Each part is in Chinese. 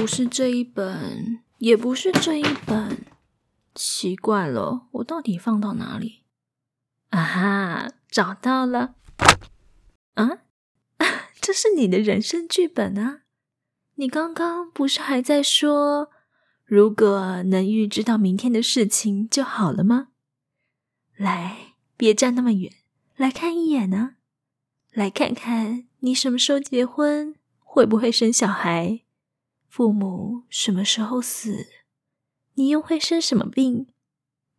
不是这一本，也不是这一本，奇怪了，我到底放到哪里？啊哈，找到了！啊，这是你的人生剧本啊！你刚刚不是还在说，如果能预知到明天的事情就好了吗？来，别站那么远，来看一眼呢、来看看你什么时候结婚，会不会生小孩，父母什么时候死，你又会生什么病，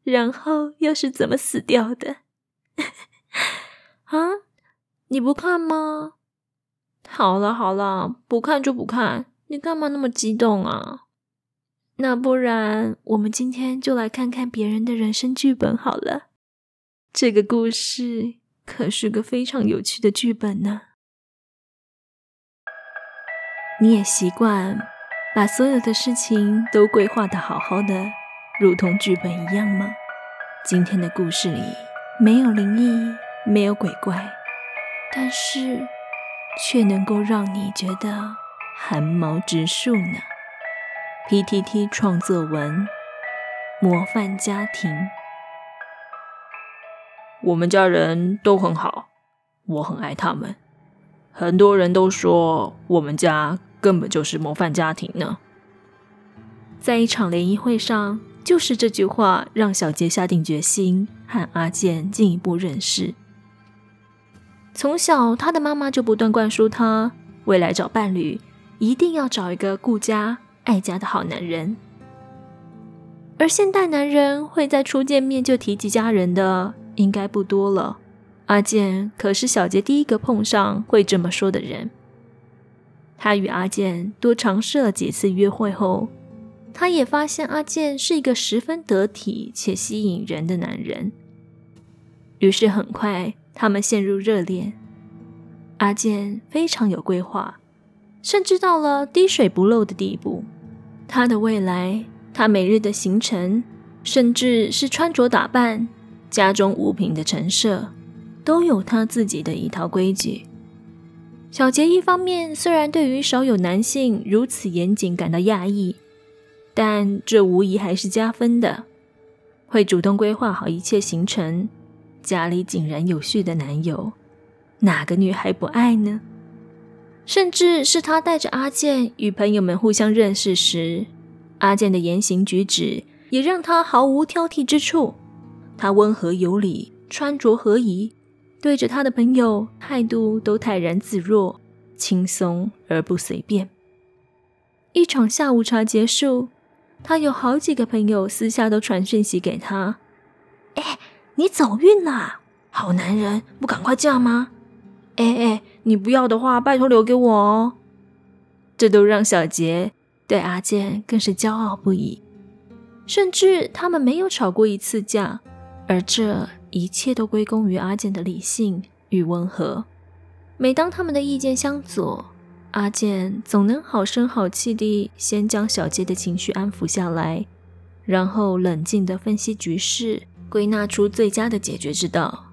然后又是怎么死掉的？啊，你不看吗？好了好了，不看就不看，你干嘛那么激动啊？那不然我们今天就来看看别人的人生剧本好了。这个故事可是个非常有趣的剧本呢。你也习惯把所有的事情都规划的好好的，如同剧本一样吗？今天的故事里没有灵异，没有鬼怪，但是却能够让你觉得寒毛直竖呢。PTT 创作文，模范家庭。我们家人都很好，我很爱他们。很多人都说我们家根本就是模范家庭呢。在一场联谊会上，就是这句话让小杰下定决心和阿健进一步认识。从小，他的妈妈就不断灌输他，未来找伴侣一定要找一个顾家、爱家的好男人。而现代男人会在初见面就提及家人的，应该不多了。阿健可是小杰第一个碰上会这么说的人。他与阿健多尝试了几次约会后，他也发现阿健是一个十分得体且吸引人的男人。于是很快，他们陷入热恋。阿健非常有规划，甚至到了滴水不漏的地步。他的未来，他每日的行程，甚至是穿着打扮。家中物品的陈设都有他自己的一套规矩。小杰一方面虽然对于少有男性如此严谨感到讶异，但这无疑还是加分的。会主动规划好一切行程，家里井然有序的男友，哪个女孩不爱呢？甚至是他带着阿健与朋友们互相认识时，阿健的言行举止也让他毫无挑剔之处。他温和有礼，穿着合宜，对着他的朋友态度都泰然自若，轻松而不随便。一场下午茶结束，他有好几个朋友私下都传讯息给他：“哎，你走运了，好男人，不赶快嫁吗？哎哎，你不要的话，拜托留给我哦。”这都让小杰对阿健更是骄傲不已，甚至他们没有吵过一次架。而这一切都归功于阿健的理性与温和。每当他们的意见相左，阿健总能好声好气地先将小杰的情绪安抚下来，然后冷静地分析局势，归纳出最佳的解决之道。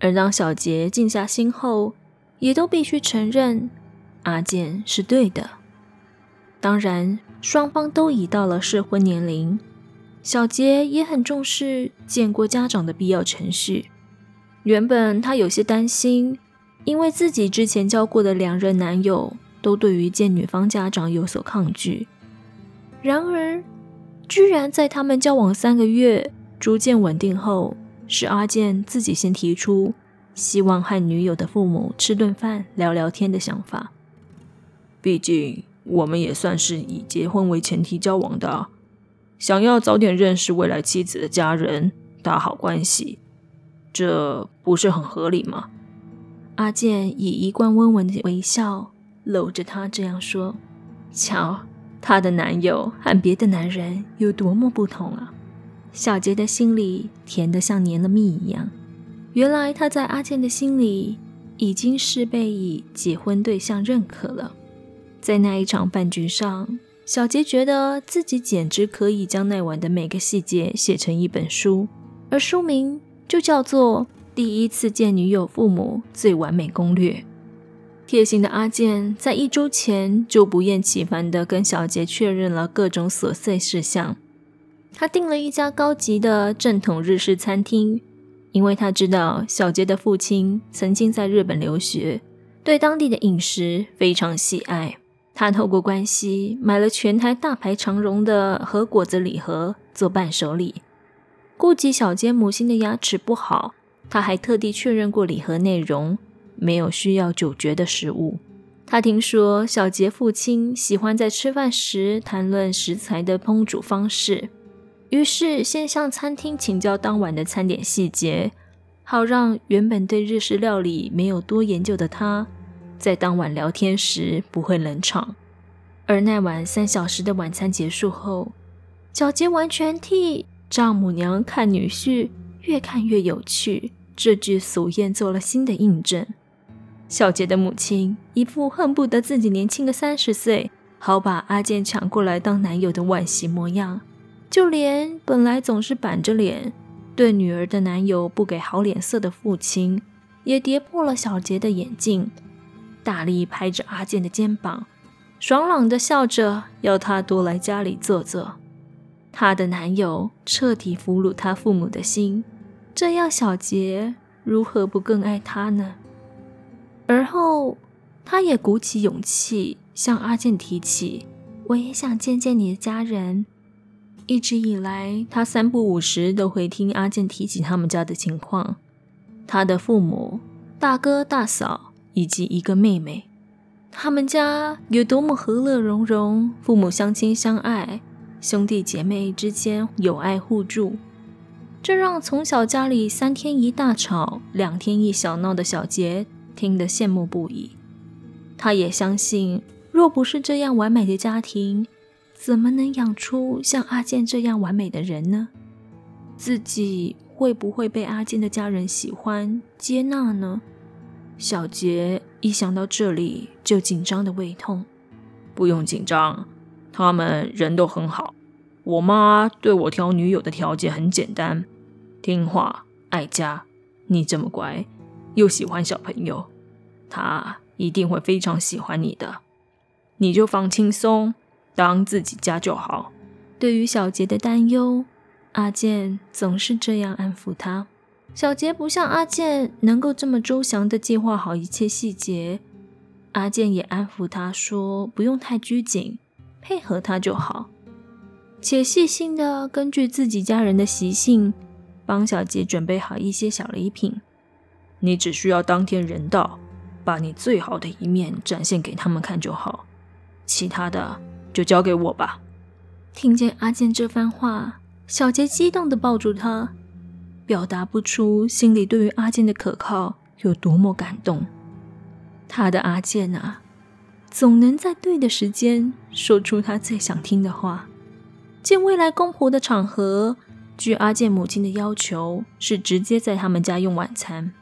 而当小杰静下心后，也都必须承认阿健是对的。当然，双方都已到了适婚年龄。小杰也很重视见过家长的必要程序。原本他有些担心，因为自己之前交过的两任男友都对于见女方家长有所抗拒。然而，居然在他们交往三个月，逐渐稳定后，是阿健自己先提出希望和女友的父母吃顿饭、聊聊天的想法。毕竟，我们也算是以结婚为前提交往的。想要早点认识未来妻子的家人，打好关系，这不是很合理吗？阿健以一贯温文的微笑搂着她这样说：“瞧，她的男友和别的男人有多么不同啊！”小杰的心里甜得像黏了蜜一样。原来他在阿健的心里已经是被以结婚对象认可了。在那一场饭局上。小杰觉得自己简直可以将那晚的每个细节写成一本书，而书名就叫做《第一次见女友父母最完美攻略》。贴心的阿健在一周前就不厌其烦地跟小杰确认了各种琐碎事项。他订了一家高级的正统日式餐厅，因为他知道小杰的父亲曾经在日本留学，对当地的饮食非常喜爱。他透过关系买了全台大排长荣的和果子礼盒做伴手礼。顾及小杰母亲的牙齿不好，他还特地确认过礼盒内容。没有需要咀嚼的食物。他听说小杰父亲喜欢在吃饭时谈论食材的烹煮方式，于是先向餐厅请教当晚的餐点细节，好让原本对日式料理没有多研究的他，在当晚聊天时不会冷场。而那晚三小时的晚餐结束后，小杰完全替“丈母娘看女婿，越看越有趣”这句俗谚做了新的印证。小杰的母亲一副恨不得自己年轻个三十岁，好把阿健抢过来当男友的惋惜模样。就连本来总是板着脸，对女儿的男友不给好脸色的父亲，也跌破了小杰的眼镜，大力拍着阿健的肩膀，爽朗的笑着要他多来家里坐坐。她的男友彻底俘虏她父母的心，这样小杰如何不更爱她呢？而后，他也鼓起勇气向阿健提起：“我也想见见你的家人。”一直以来，他三不五时都会听阿健提起他们家的情况，他的父母、大哥、大嫂以及一个妹妹，他们家有多么和乐融融，父母相亲相爱，兄弟姐妹之间友爱互助，这让从小家里三天一大吵，两天一小闹的小杰。听得羡慕不已，他也相信，若不是这样完美的家庭，怎么能养出像阿健这样完美的人呢？自己会不会被阿健的家人喜欢接纳呢？小杰一想到这里就紧张的胃痛。不用紧张，他们人都很好。我妈对我挑女友的条件很简单：听话、爱家。你这么乖。又喜欢小朋友，她一定会非常喜欢你的。你就放轻松，当自己家就好。对于小杰的担忧，阿健总是这样安抚他。小杰不像阿健能够这么周详地计划好一切细节，阿健也安抚他说：“不用太拘谨，配合他就好。”且细心地根据自己家人的习性，帮小杰准备好一些小礼品。你只需要当天人到，把你最好的一面展现给他们看就好，其他的就交给我吧。听见阿健这番话，小杰激动地抱住他，表达不出心里对于阿健的可靠有多么感动。他的阿健啊，总能在对的时间说出他最想听的话。见未来公婆的场合，据阿健母亲的要求，是直接在他们家用晚餐。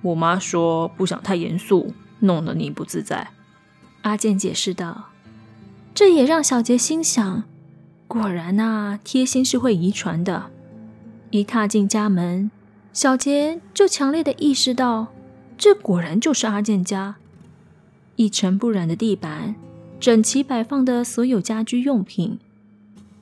我妈说不想太严肃，弄得你不自在。阿健解释道。这也让小杰心想：果然啊，贴心是会遗传的。一踏进家门，小杰就强烈的意识到，这果然就是阿健家。一尘不染的地板，整齐摆放的所有家居用品，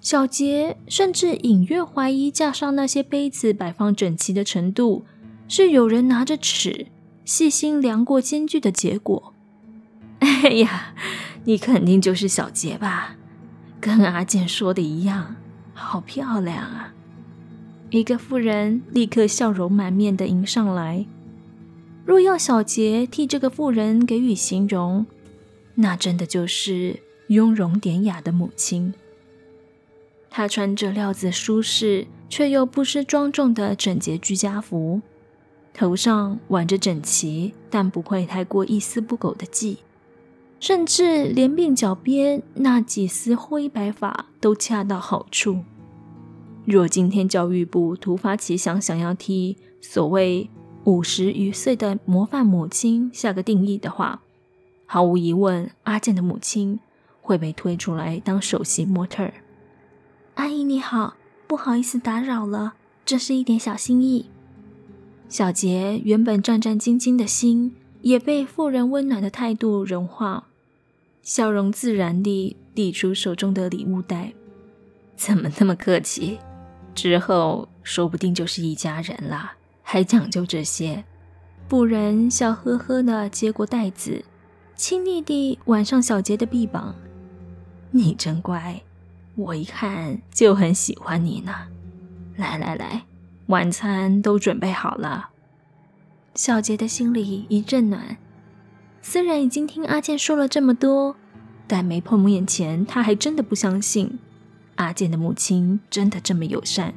小杰甚至隐约怀疑架上那些杯子摆放整齐的程度。是有人拿着尺细心量过间距的结果。哎呀，你肯定就是小杰吧？跟阿健说的一样，好漂亮啊！一个妇人立刻笑容满面的迎上来。若要小杰替这个妇人给予形容，那真的就是雍容典雅的母亲。她穿着料子舒适却又不失庄重的整洁居家服。头上挽着整齐但不会太过一丝不苟的髻，甚至连鬓角边那几丝灰白发都恰到好处。若今天教育部突发奇想，想要替所谓五十余岁的模范母亲下个定义的话，毫无疑问，阿健的母亲会被推出来当首席模特儿。阿姨你好，不好意思打扰了，这是一点小心意。小杰原本战战兢兢的心，也被妇人温暖的态度融化，笑容自然地递出手中的礼物袋。怎么那么客气？之后说不定就是一家人了，还讲究这些。妇人笑呵呵地接过袋子，亲昵地挽上小杰的臂膀。你真乖，我一看就很喜欢你呢。来来来，晚餐都准备好了。小杰的心里一阵暖，虽然已经听阿健说了这么多，但没碰面前，他还真的不相信阿健的母亲真的这么友善，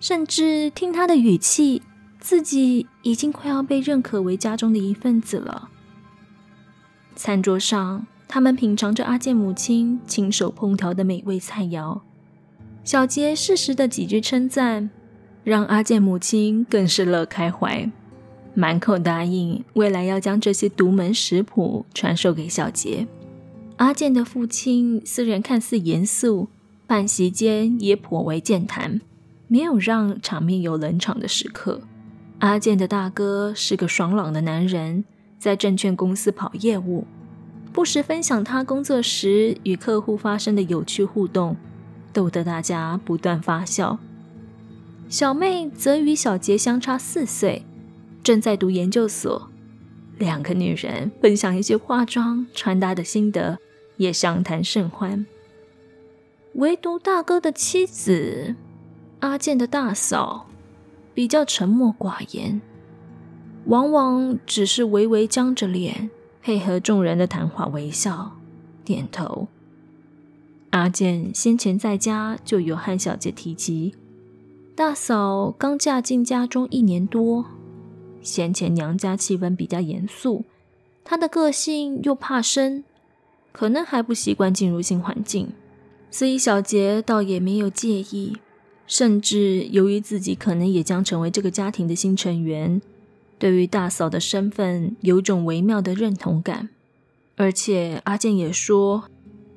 甚至听他的语气，自己已经快要被认可为家中的一份子了。餐桌上，他们品尝着阿健母亲亲手烹调的美味菜肴，小杰适时的几句称赞，让阿健母亲更是乐开怀。满口答应，未来要将这些独门食谱传授给小杰。阿健的父亲虽然看似严肃，半席间也颇为健谈，没有让场面有冷场的时刻。阿健的大哥是个爽朗的男人，在证券公司跑业务，不时分享他工作时与客户发生的有趣互动，逗得大家不断发笑。小妹则与小杰相差四岁。正在读研究所，两个女人分享一些化妆、穿搭的心得，也相谈甚欢。唯独大哥的妻子阿健的大嫂比较沉默寡言，往往只是微微僵着脸，配合众人的谈话微笑、点头。阿健先前在家就有和小姐提及，大嫂刚嫁进家中一年多。先前娘家气氛比较严肃，她的个性又怕生，可能还不习惯进入新环境，所以小杰倒也没有介意。甚至由于自己可能也将成为这个家庭的新成员，对于大嫂的身份有种微妙的认同感。而且阿健也说，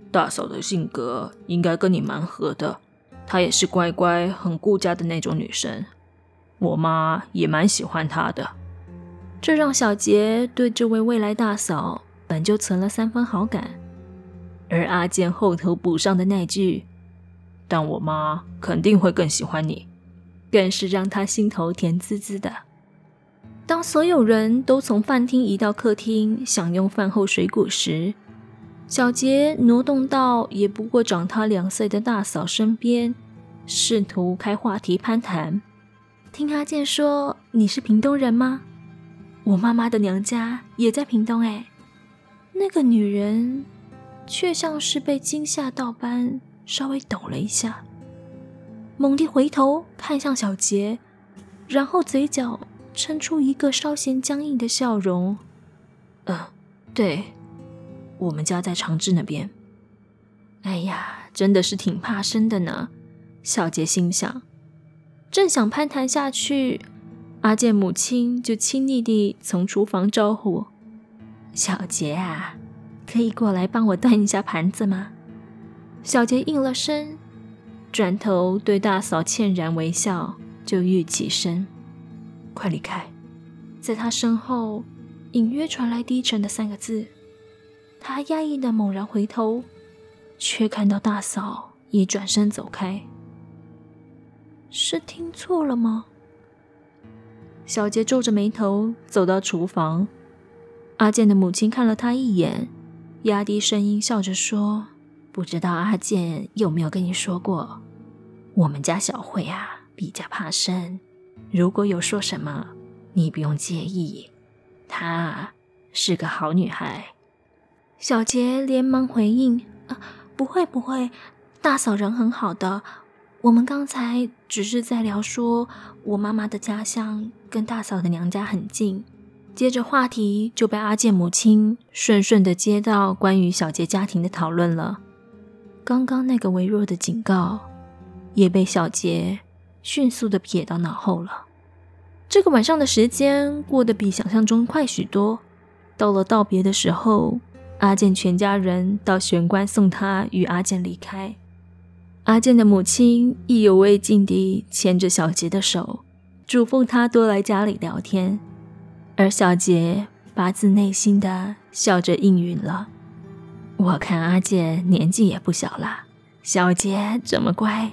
大嫂的性格应该跟你蛮合的，她也是乖乖、很顾家的那种女生。我妈也蛮喜欢她的。这让小杰对这位未来大嫂本就存了三分好感，而阿健后头补上的那句“但我妈肯定会更喜欢你”，更是让他心头甜滋滋的。当所有人都从饭厅移到客厅享用饭后水果时，小杰挪动到也不过长他两岁的大嫂身边，试图开话题攀谈。听阿健说：“你是屏东人吗？”我妈妈的娘家也在屏东哎，那个女人却像是被惊吓到般稍微抖了一下，猛地回头看向小杰，然后嘴角撑出一个稍显僵硬的笑容。嗯、对，我们家在长治那边。哎呀，真的是挺怕生的呢，小杰心想，正想攀谈下去。阿健母亲就亲昵地从厨房招呼：“小杰啊，可以过来帮我端一下盘子吗？”小杰应了声，转头对大嫂歉然微笑，就欲起身：“快离开！”在他身后隐约传来低沉的三个字。他压抑的猛然回头，却看到大嫂已转身走开。是听错了吗？小杰皱着眉头走到厨房，阿健的母亲看了他一眼，压低声音笑着说：“不知道阿健有没有跟你说过，我们家小慧啊比较怕生，如果有说什么，你不用介意，她是个好女孩。”小杰连忙回应：“啊，不会不会，大嫂人很好的。”我们刚才只是在聊说，我妈妈的家乡跟大嫂的娘家很近。接着话题就被阿健母亲顺顺的接到关于小杰家庭的讨论了。刚刚那个微弱的警告，也被小杰迅速的撇到脑后了。这个晚上的时间过得比想象中快许多。到了道别的时候，阿健全家人到玄关送他与阿健离开。阿健的母亲意犹未尽地牵着小杰的手，嘱咐他多来家里聊天。而小杰发自内心的笑着应允了。我看阿健年纪也不小了，小杰这么乖，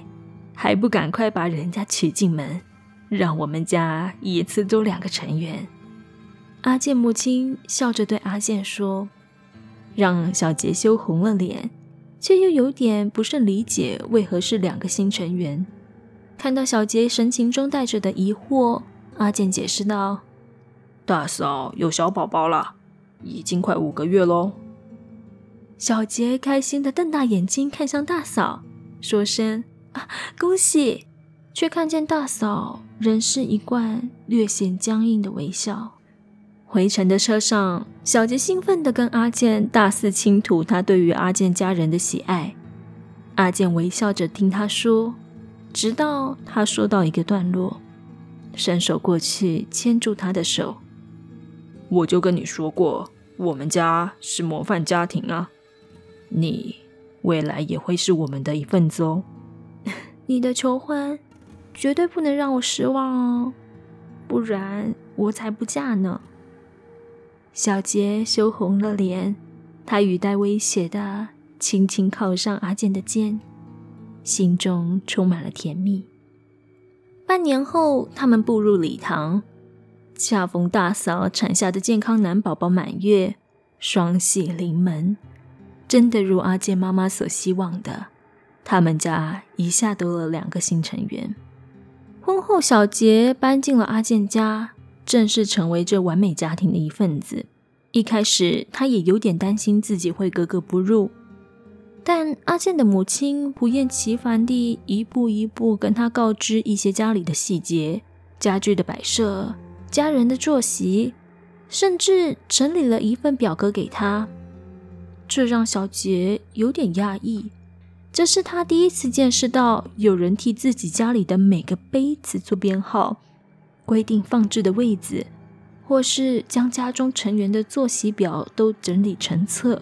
还不赶快把人家娶进门，让我们家一次多两个成员。阿健母亲笑着对阿健说，让小杰羞红了脸，却又有点不甚理解为何是两个新成员。看到小杰神情中带着的疑惑，阿健解释道：“大嫂有小宝宝了，已经快五个月喽。”小杰开心的瞪大眼睛看向大嫂，说声：“啊，恭喜！”却看见大嫂仍是一贯略显僵硬的微笑。回程的车上，小杰兴奋地跟阿健大肆倾吐他对于阿健家人的喜爱。阿健微笑着听他说。直到他说到一个段落，伸手过去牵住他的手。我就跟你说过，我们家是模范家庭啊，你未来也会是我们的一份子哦。你的求婚绝对不能让我失望哦，不然我才不嫁呢。小杰羞红了脸，他语带威胁的轻轻靠上阿健的肩。心中充满了甜蜜。半年后，他们步入礼堂，恰逢大嫂产下的健康男宝宝满月，双喜临门。真的如阿健妈妈所希望的，他们家一下多了两个新成员。婚后，小杰搬进了阿健家，正式成为这完美家庭的一份子。一开始，他也有点担心自己会格格不入。但阿健的母亲不厌其烦地一步一步跟他告知一些家里的细节、家具的摆设、家人的作息，甚至整理了一份表格给他。这让小杰有点讶异，这是他第一次见识到有人替自己家里的每个杯子做编号、规定放置的位置，或是将家中成员的作息表都整理成册。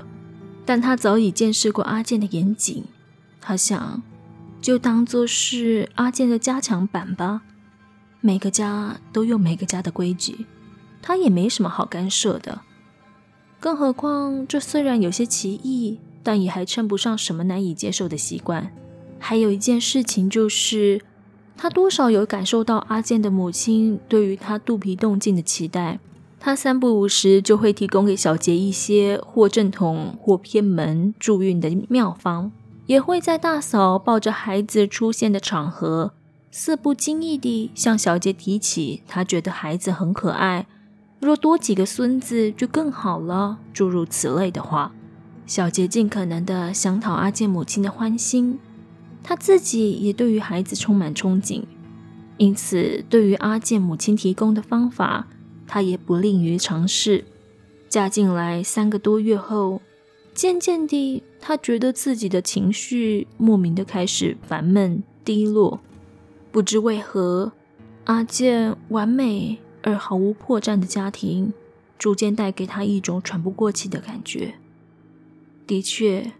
但他早已见识过阿健的严谨，他想，就当做是阿健的加强版吧。每个家都有每个家的规矩，他也没什么好干涉的。更何况，这虽然有些奇异，但也还称不上什么难以接受的习惯。还有一件事情就是，他多少有感受到阿健的母亲对于他肚皮动静的期待。他三不五时就会提供给小杰一些或正统或偏门助孕的妙方，也会在大嫂抱着孩子出现的场合，似不经意地向小杰提起他觉得孩子很可爱，若多几个孙子就更好了，诸如此类的话。小杰尽可能地想讨阿健母亲的欢心，他自己也对于孩子充满憧憬，因此对于阿健母亲提供的方法。他也不吝于尝试。嫁进来三个多月后，渐渐地，他觉得自己的情绪莫名的开始烦闷低落。不知为何，阿健完美而毫无破绽的家庭，逐渐带给他一种喘不过气的感觉。的确，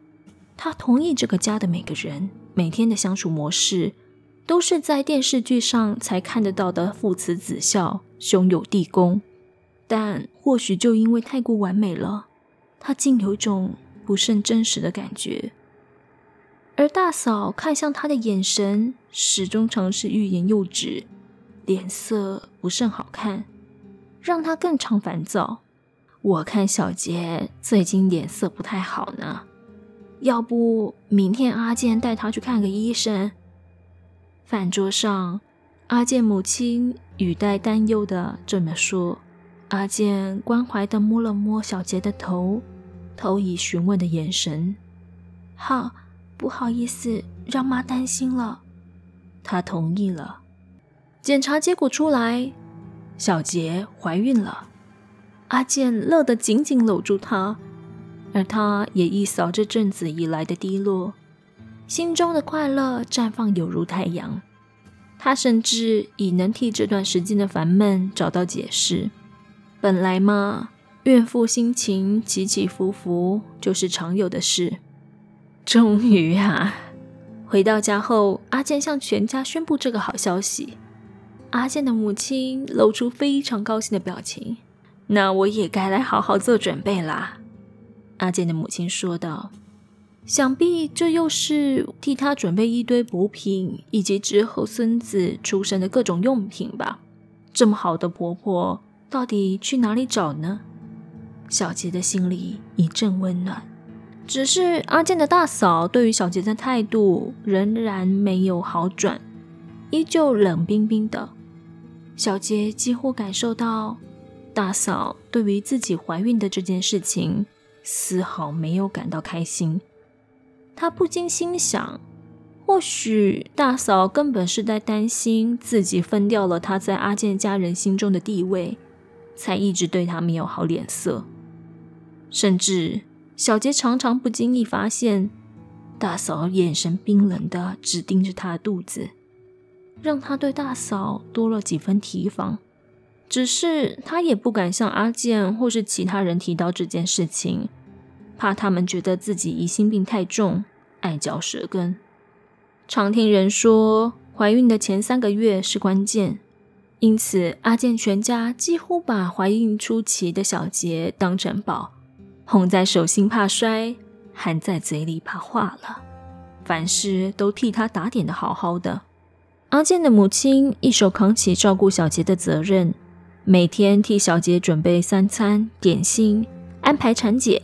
他同意这个家的每个人每天的相处模式，都是在电视剧上才看得到的父慈子孝。兄友弟恭，但或许就因为太过完美了，他竟有种不甚真实的感觉。而大嫂看向他的眼神，始终常是欲言又止，脸色不甚好看，让他更常烦躁。我看小杰最近脸色不太好呢，要不明天阿健带他去看个医生？饭桌上。阿健母亲语带担忧的这么说，阿健关怀的摸了摸小杰的头，投以询问的眼神。好，不好意思，让妈担心了。她同意了。检查结果出来，小杰怀孕了。阿健乐得紧紧搂住她，而他也一扫这阵子以来的低落，心中的快乐绽放犹如太阳。他甚至已能替这段时间的烦闷找到解释。本来嘛，孕妇心情起起伏伏就是常有的事。终于啊，回到家后，阿健向全家宣布这个好消息。阿健的母亲露出非常高兴的表情。那我也该来好好做准备啦。”阿健的母亲说道。想必这又是替他准备一堆补品，以及之后孙子出生的各种用品吧。这么好的婆婆，到底去哪里找呢？小杰的心里一阵温暖。只是阿健的大嫂对于小杰的态度仍然没有好转，依旧冷冰冰的。小杰几乎感受到，大嫂对于自己怀孕的这件事情，丝毫没有感到开心。他不禁心想，或许大嫂根本是在担心自己分掉了他在阿健家人心中的地位，才一直对他没有好脸色。甚至小杰常常不经意发现，大嫂眼神冰冷的只盯着他的肚子，让他对大嫂多了几分提防。只是他也不敢向阿健或是其他人提到这件事情。怕他们觉得自己疑心病太重，爱嚼舌根。常听人说，怀孕的前三个月是关键，因此阿健全家几乎把怀孕初期的小杰当成宝，哄在手心怕摔，含在嘴里怕化了，凡事都替他打点的好好的。阿健的母亲一手扛起照顾小杰的责任，每天替小杰准备三餐点心，安排产检。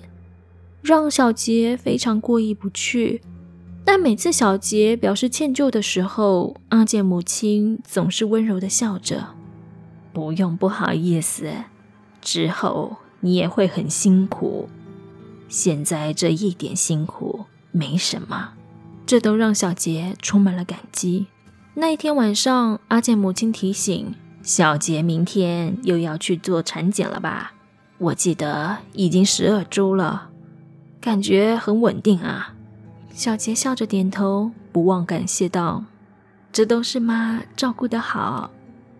让小杰非常过意不去，但每次小杰表示歉疚的时候，阿健母亲总是温柔地笑着：“不用不好意思，之后你也会很辛苦。现在这一点辛苦没什么。”这都让小杰充满了感激。那一天晚上，阿健母亲提醒小杰：“明天又要去做产检了吧？我记得已经十二周了。”感觉很稳定啊，小杰笑着点头，不忘感谢道：“这都是妈照顾得好。”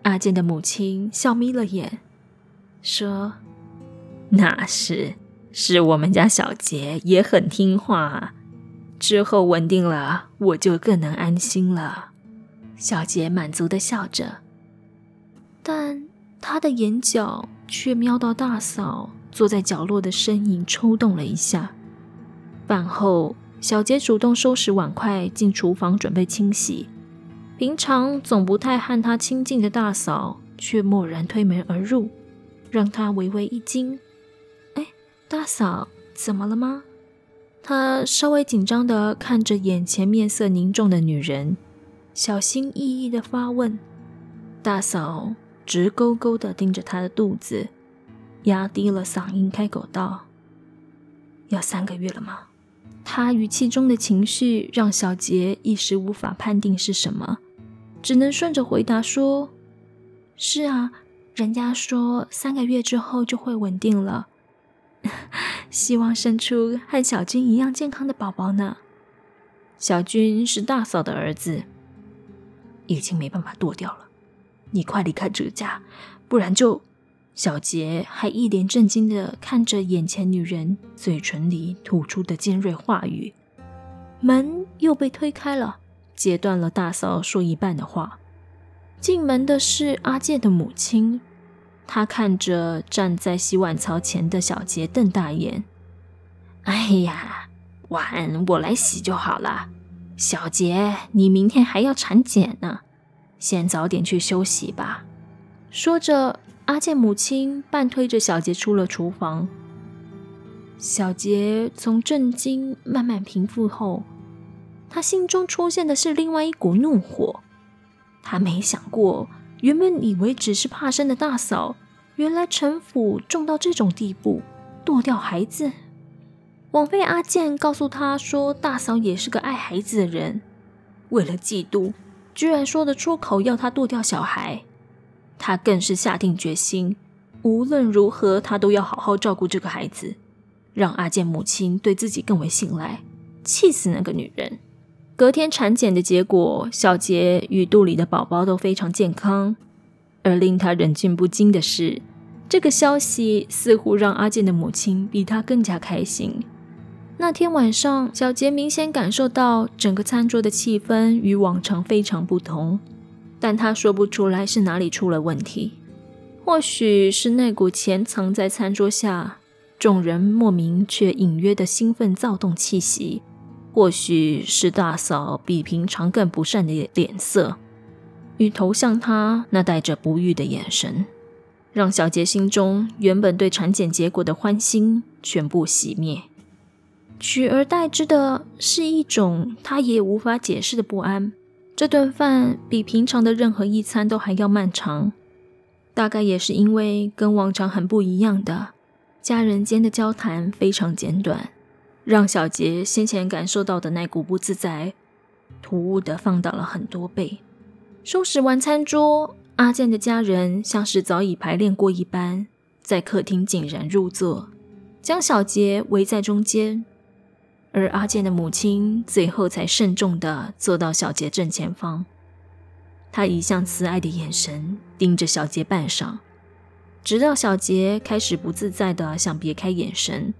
阿健的母亲笑眯了眼，说：“那是，是我们家小杰也很听话，之后稳定了，我就更能安心了。”小杰满足地笑着，但他的眼角却瞄到大嫂坐在角落的身影，抽动了一下。饭后，小杰主动收拾碗筷，进厨房准备清洗。平常总不太和他亲近的大嫂，却蓦然推门而入，让他微微一惊。“，大嫂，怎么了吗？”他稍微紧张地看着眼前面色凝重的女人，小心翼翼地发问。大嫂直勾勾地盯着他的肚子，压低了嗓音开口道：“要三个月了吗？”他语气中的情绪让小杰一时无法判定是什么，只能顺着回答说：“是啊，人家说三个月之后就会稳定了，希望生出和小军一样健康的宝宝呢。”小军是大嫂的儿子，已经没办法剁掉了，你快离开这个家，不然就……小杰还一脸震惊地看着眼前女人嘴唇里吐出的尖锐话语，门又被推开了，截断了大嫂说一半的话。进门的是阿健的母亲，他看着站在洗碗槽前的小杰，瞪大眼：“哎呀，碗我来洗就好了。小杰，你明天还要产检呢，先早点去休息吧。”说着。阿健母亲半推着小杰出了厨房。小杰从震惊慢慢平复后，他心中出现的是另外一股怒火。他没想过，原本以为只是怕生的大嫂，原来城府重到这种地步，堕掉孩子。枉费阿健告诉他说，大嫂也是个爱孩子的人，为了嫉妒，居然说得出口要他堕掉小孩。他更是下定决心，无论如何，他都要好好照顾这个孩子，让阿健母亲对自己更为信赖。气死那个女人！隔天产检的结果，小杰与肚里的宝宝都非常健康。而令他忍俊不禁的是，这个消息似乎让阿健的母亲比他更加开心。那天晚上，小杰明显感受到整个餐桌的气氛与往常非常不同。但他说不出来是哪里出了问题。或许是那股潜藏在餐桌下，众人莫名却隐约的兴奋躁动气息；或许是大嫂比平常更不善的脸色，与投向他那带着不悦的眼神，让小杰心中原本对产检结果的欢欣全部熄灭，取而代之的是一种他也无法解释的不安。这顿饭比平常的任何一餐都还要漫长，大概也是因为跟往常很不一样的，家人间的交谈非常简短，让小杰先前感受到的那股不自在，突兀的放大了很多倍。收拾完餐桌，阿健的家人像是早已排练过一般，在客厅井然入座，将小杰围在中间。而阿健的母亲最后才慎重地坐到小杰正前方，她一向慈爱的眼神盯着小杰半晌，直到小杰开始不自在地想别开眼神，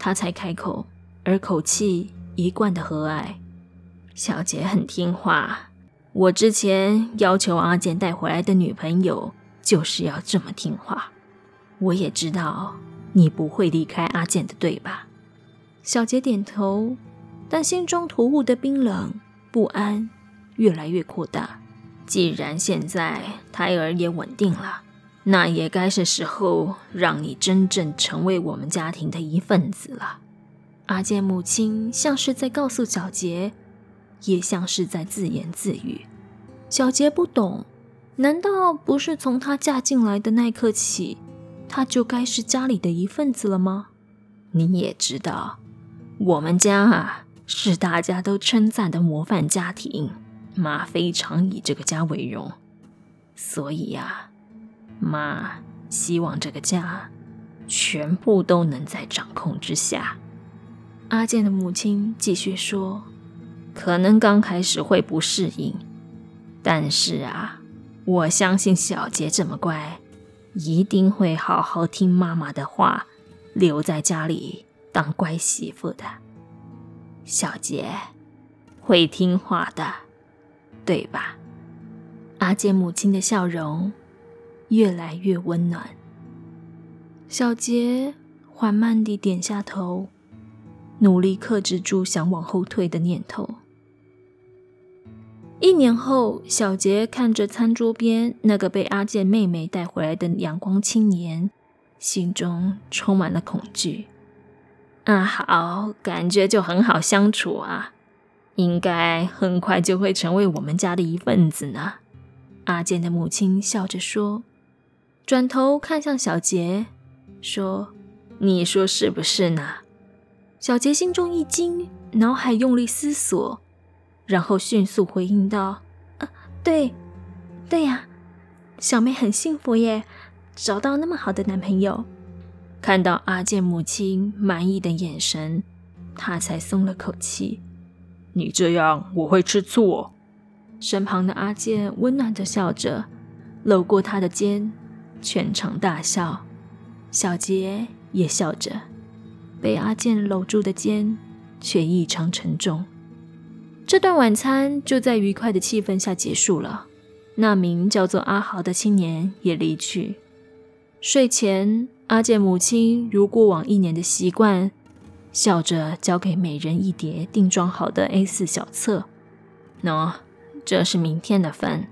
他才开口，而口气一贯的和蔼：“小杰很听话，我之前要求阿健带回来的女朋友就是要这么听话。我也知道你不会离开阿健的，对吧？”小杰点头，但心中突兀的冰冷不安越来越扩大。既然现在胎儿也稳定了，那也该是时候让你真正成为我们家庭的一份子了。阿健母亲像是在告诉小杰，也像是在自言自语。小杰不懂，难道不是从她嫁进来的那一刻起，她就该是家里的一份子了吗？你也知道。我们家啊，是大家都称赞的模范家庭，妈非常以这个家为荣，所以呀，妈希望这个家全部都能在掌控之下。阿健的母亲继续说：“可能刚开始会不适应，但是啊，我相信小杰这么乖，一定会好好听妈妈的话，留在家里。”当乖媳妇的小杰会听话的，对吧？阿健母亲的笑容越来越温暖。小杰缓慢地点下头，努力克制住想往后退的念头。一年后，小杰看着餐桌边那个被阿健妹妹带回来的阳光青年，心中充满了恐惧。啊，好，感觉就很好相处啊，应该很快就会成为我们家的一份子呢。阿健的母亲笑着说，转头看向小杰，说：“你说是不是呢？”小杰心中一惊，脑海用力思索，然后迅速回应道：“啊，对，对呀，小妹很幸福耶，找到那么好的男朋友。”看到阿健母亲满意的眼神，他才松了口气。你这样我会吃醋哦。身旁的阿健温暖的笑着，搂过他的肩，全场大笑。小杰也笑着，被阿健搂住的肩却异常沉重。这段晚餐就在愉快的气氛下结束了。那名叫做阿豪的青年也离去。睡前。阿健母亲如过往一年的习惯，笑着交给每人一叠订装好的 A4 小册。喏，这是明天的份，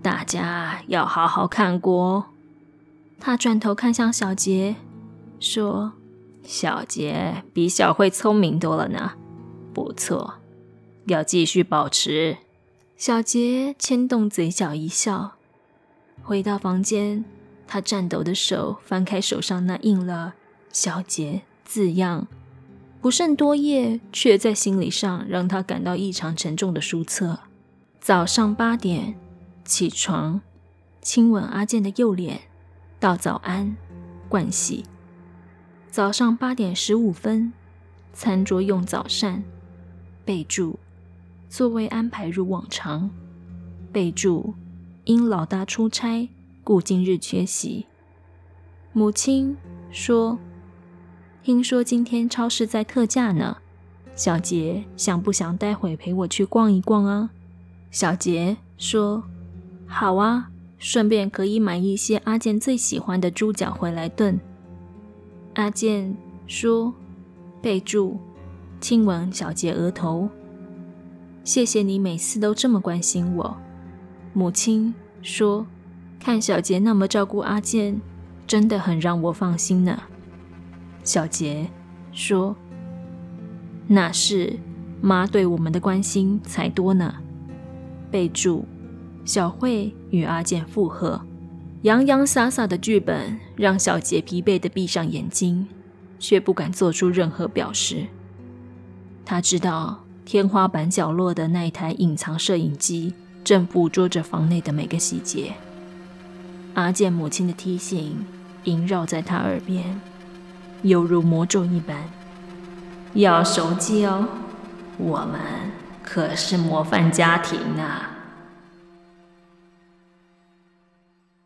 大家要好好看过哦。他转头看向小杰，说：“小杰比小慧聪明多了呢，不错，要继续保持。”小杰牵动嘴角一笑，回到房间。他颤抖的手翻开手上那印了“小杰”字样，不甚多页，却在心理上让他感到异常沉重的书册。早上八点起床，亲吻阿健的右脸，道早安，盥洗。早上八点十五分，餐桌用早膳。备注：座位安排如往常。备注：因老大出差。故今日缺席。母亲说：“听说今天超市在特价呢，小杰想不想待会陪我去逛一逛啊？”小杰说：“好啊，顺便可以买一些阿健最喜欢的猪脚回来炖。阿健说：“备注，亲吻小杰额头。谢谢你每次都这么关心我。”母亲说：“看小杰那么照顾阿健，真的很让我放心呢。”小杰说：“那是妈对我们的关心才多呢。”备注：小慧与阿健复合。洋洋洒洒的剧本让小杰疲惫地闭上眼睛，却不敢做出任何表示。他知道天花板角落的那一台隐藏摄影机正捕捉着房内的每个细节。阿健母亲的提醒萦绕在他耳边，犹如魔咒一般：“要守纪哦，我们可是模范家庭啊！”